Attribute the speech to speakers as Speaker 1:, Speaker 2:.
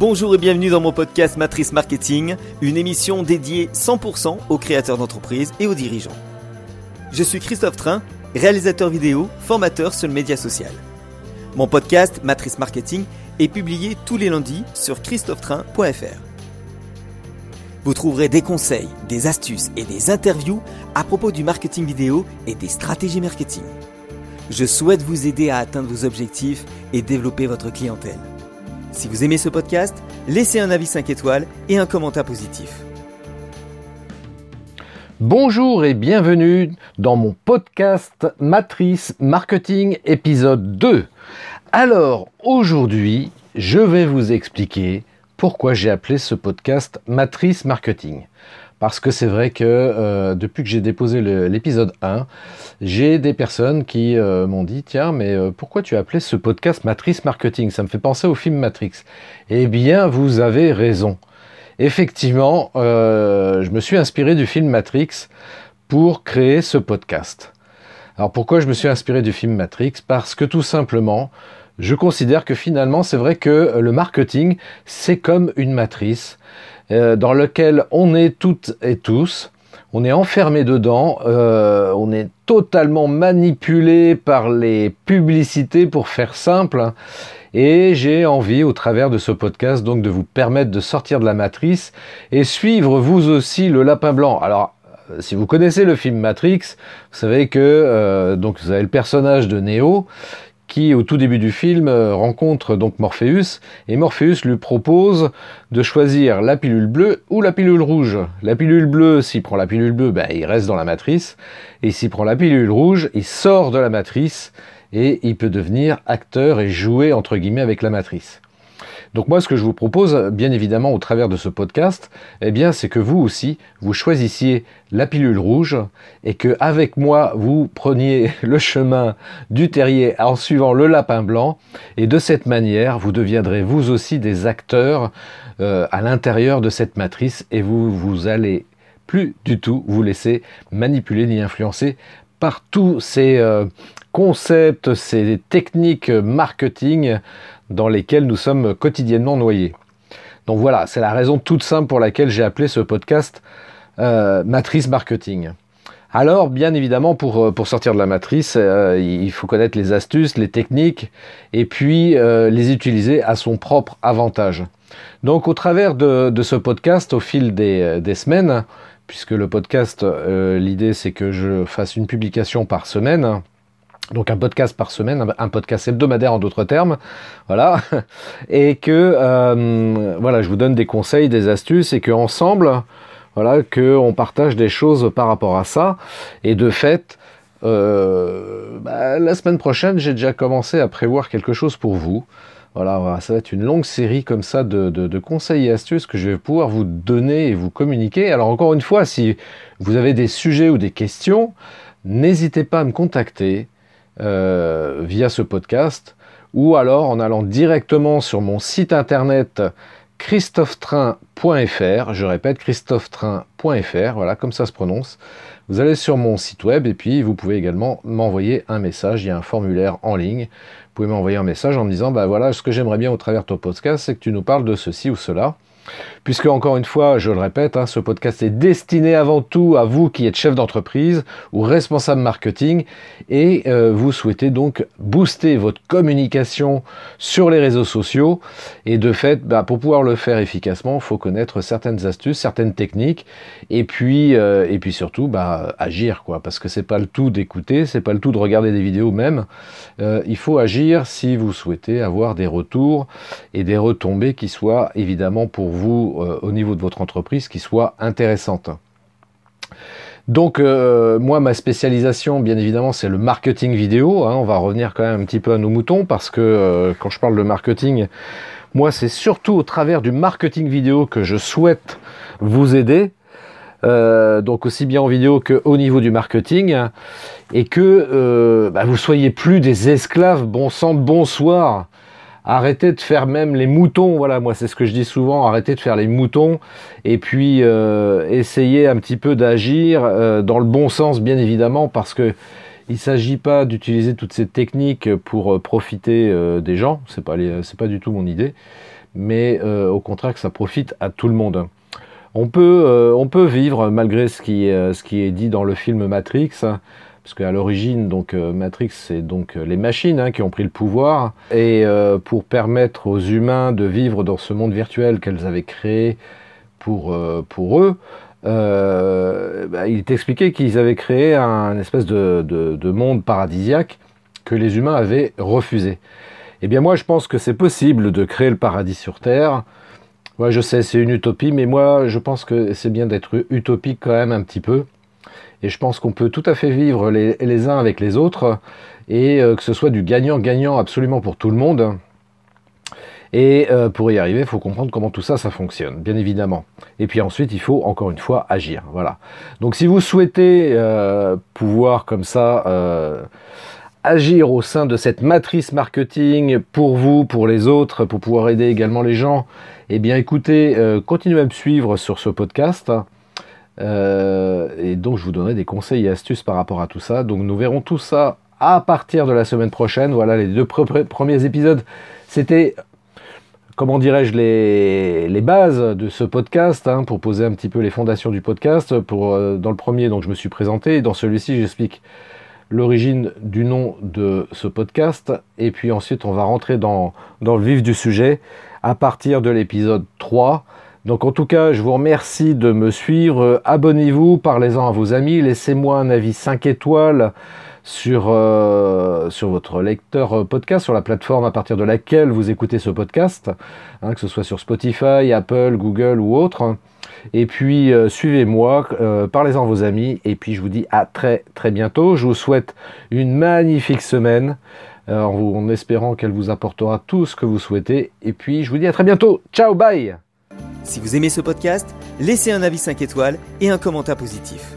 Speaker 1: Bonjour et bienvenue dans mon podcast Matrice Marketing, une émission dédiée 100% aux créateurs d'entreprises et aux dirigeants. Je suis Christophe Train, réalisateur vidéo, formateur sur le média social. Mon podcast Matrice Marketing est publié tous les lundis sur christophetrain.fr. Vous trouverez des conseils, des astuces et des interviews à propos du marketing vidéo et des stratégies marketing. Je souhaite vous aider à atteindre vos objectifs et développer votre clientèle. Si vous aimez ce podcast, laissez un avis 5 étoiles et un commentaire positif.
Speaker 2: Bonjour et bienvenue dans mon podcast Matrice Marketing épisode 2. Alors aujourd'hui, je vais vous expliquer pourquoi j'ai appelé ce podcast Matrice Marketing parce que c'est vrai que euh, depuis que j'ai déposé l'épisode 1, j'ai des personnes qui euh, m'ont dit tiens mais euh, pourquoi tu as appelé ce podcast Matrice Marketing? Ça me fait penser au film Matrix. Eh bien vous avez raison. Effectivement, je me suis inspiré du film Matrix pour créer ce podcast. Alors pourquoi je me suis inspiré du film Matrix? Parce que tout simplement, je considère que finalement c'est vrai que le marketing c'est comme une matrice euh, dans lequel on est toutes et tous, on est enfermé dedans, euh, on est totalement manipulé par les publicités pour faire simple. Et j'ai envie, au travers de ce podcast, donc de vous permettre de sortir de la matrice et suivre vous aussi le lapin blanc. Alors, euh, si vous connaissez le film Matrix, vous savez que donc vous avez le personnage de Neo qui, au tout début du film, euh, rencontre donc Morpheus, et Morpheus lui propose de choisir la pilule bleue ou la pilule rouge. La pilule bleue, s'il prend la pilule bleue, ben, il reste dans la matrice, et s'il prend la pilule rouge, il sort de la matrice, et il peut devenir acteur et jouer, entre guillemets, avec la matrice. Donc moi, ce que je vous propose, bien évidemment, au travers de ce podcast, eh bien, c'est que vous aussi, vous choisissiez la pilule rouge et que avec moi, vous preniez le chemin du terrier en suivant le lapin blanc. Et de cette manière, vous deviendrez vous aussi des acteurs euh, à l'intérieur de cette matrice et vous, vous allez plus du tout vous laisser manipuler ni influencer par tous ces euh, concepts, ces techniques marketing dans lesquels nous sommes quotidiennement noyés. Donc voilà, c'est la raison toute simple pour laquelle j'ai appelé ce podcast euh, Matrice Marketing. Alors, bien évidemment, pour, euh, sortir de la matrice, il faut connaître les astuces, les techniques, et puis les utiliser à son propre avantage. Donc, au travers de, ce podcast, au fil des semaines, puisque le podcast, l'idée c'est que je fasse une publication par semaine, donc un podcast par semaine, un podcast hebdomadaire en d'autres termes, voilà, et que euh, voilà, je vous donne des conseils, des astuces, et que ensemble, voilà, que on partage des choses par rapport à ça, et de fait, euh, bah, la semaine prochaine, j'ai déjà commencé à prévoir quelque chose pour vous. Voilà, ça va être une longue série comme ça de, conseils et astuces que je vais pouvoir vous donner et vous communiquer. Alors encore une fois, si vous avez des sujets ou des questions, n'hésitez pas à me contacter. Euh, via ce podcast ou alors en allant directement sur mon site internet christophetrain.fr, je répète christophetrain.fr, voilà comme ça se prononce. Vous allez sur mon site web et puis vous pouvez également m'envoyer un message, il y a un formulaire en ligne. Vous pouvez m'envoyer un message en me disant bah voilà, ce que j'aimerais bien au travers de ton podcast, c'est que tu nous parles de ceci ou cela. Puisque, encore une fois, je le répète, hein, ce podcast est destiné avant tout à vous qui êtes chef d'entreprise ou responsable marketing et euh, vous souhaitez donc booster votre communication sur les réseaux sociaux. Et de fait, bah, pour pouvoir le faire efficacement, il faut connaître certaines astuces, certaines techniques et puis, euh, et puis surtout bah, agir. quoi. Parce que c'est pas le tout d'écouter, c'est pas le tout de regarder des vidéos même. Euh, il faut agir si vous souhaitez avoir des retours et des retombées qui soient évidemment pour vous euh, au niveau de votre entreprise qui soit intéressante. Donc euh, moi ma spécialisation bien évidemment c'est le marketing vidéo. Hein. On va revenir quand même un petit peu à nos moutons parce que euh, quand je parle de marketing, moi c'est surtout au travers du marketing vidéo que je souhaite vous aider. donc aussi bien en vidéo qu'au niveau du marketing et que bah, vous soyez plus des esclaves bon sang bonsoir arrêtez de faire même les moutons, voilà, moi c'est ce que je dis souvent, arrêtez de faire les moutons et puis euh, essayez un petit peu d'agir euh, dans le bon sens bien évidemment parce que il s'agit pas d'utiliser toutes ces techniques pour euh, profiter des gens, c'est pas pas du tout mon idée, mais au contraire que ça profite à tout le monde. On peut, on peut vivre malgré ce qui, ce qui est dit dans le film Matrix, parce qu'à l'origine, donc Matrix, c'est donc les machines hein, qui ont pris le pouvoir, et pour permettre aux humains de vivre dans ce monde virtuel qu'elles avaient créé pour, pour eux, euh, bah, il est expliqué qu'ils avaient créé un espèce de, monde paradisiaque que les humains avaient refusé. Eh bien moi je pense que c'est possible de créer le paradis sur Terre. Moi je sais c'est une utopie, mais moi je pense que c'est bien d'être utopique quand même un petit peu. Et je pense qu'on peut tout à fait vivre les, uns avec les autres et euh, que ce soit du gagnant-gagnant absolument pour tout le monde. Et euh, pour y arriver, il faut comprendre comment tout ça, ça fonctionne, bien évidemment. Et puis ensuite, il faut encore une fois agir. Voilà. Donc si vous souhaitez euh, pouvoir comme ça agir au sein de cette matrice marketing pour vous, pour les autres, pour pouvoir aider également les gens, eh bien écoutez, continuez à me suivre sur ce podcast. Et donc je vous donnerai des conseils et astuces par rapport à tout ça. Donc nous verrons tout ça à partir de la semaine prochaine. Voilà les deux premiers épisodes. C'était comment dirais-je, les, bases de ce podcast, hein, pour poser un petit peu les fondations du podcast. Pour, euh, dans le premier, donc, je me suis présenté, dans celui-ci, j'explique l'origine du nom de ce podcast, et puis ensuite, on va rentrer dans, dans le vif du sujet à partir de l'épisode 3. Donc en tout cas, je vous remercie de me suivre. Abonnez-vous, parlez-en à vos amis, laissez-moi un avis 5 étoiles sur, euh, sur votre lecteur euh, podcast, sur la plateforme à partir de laquelle vous écoutez ce podcast, hein, que ce soit sur Spotify, Apple, Google ou autre. Et puis euh, suivez-moi, parlez-en à vos amis, et puis je vous dis à très très bientôt. Je vous souhaite une magnifique semaine, en espérant qu'elle vous apportera tout ce que vous souhaitez. Et puis je vous dis à très bientôt. Ciao, bye
Speaker 1: Si vous aimez ce podcast, laissez un avis 5 étoiles et un commentaire positif.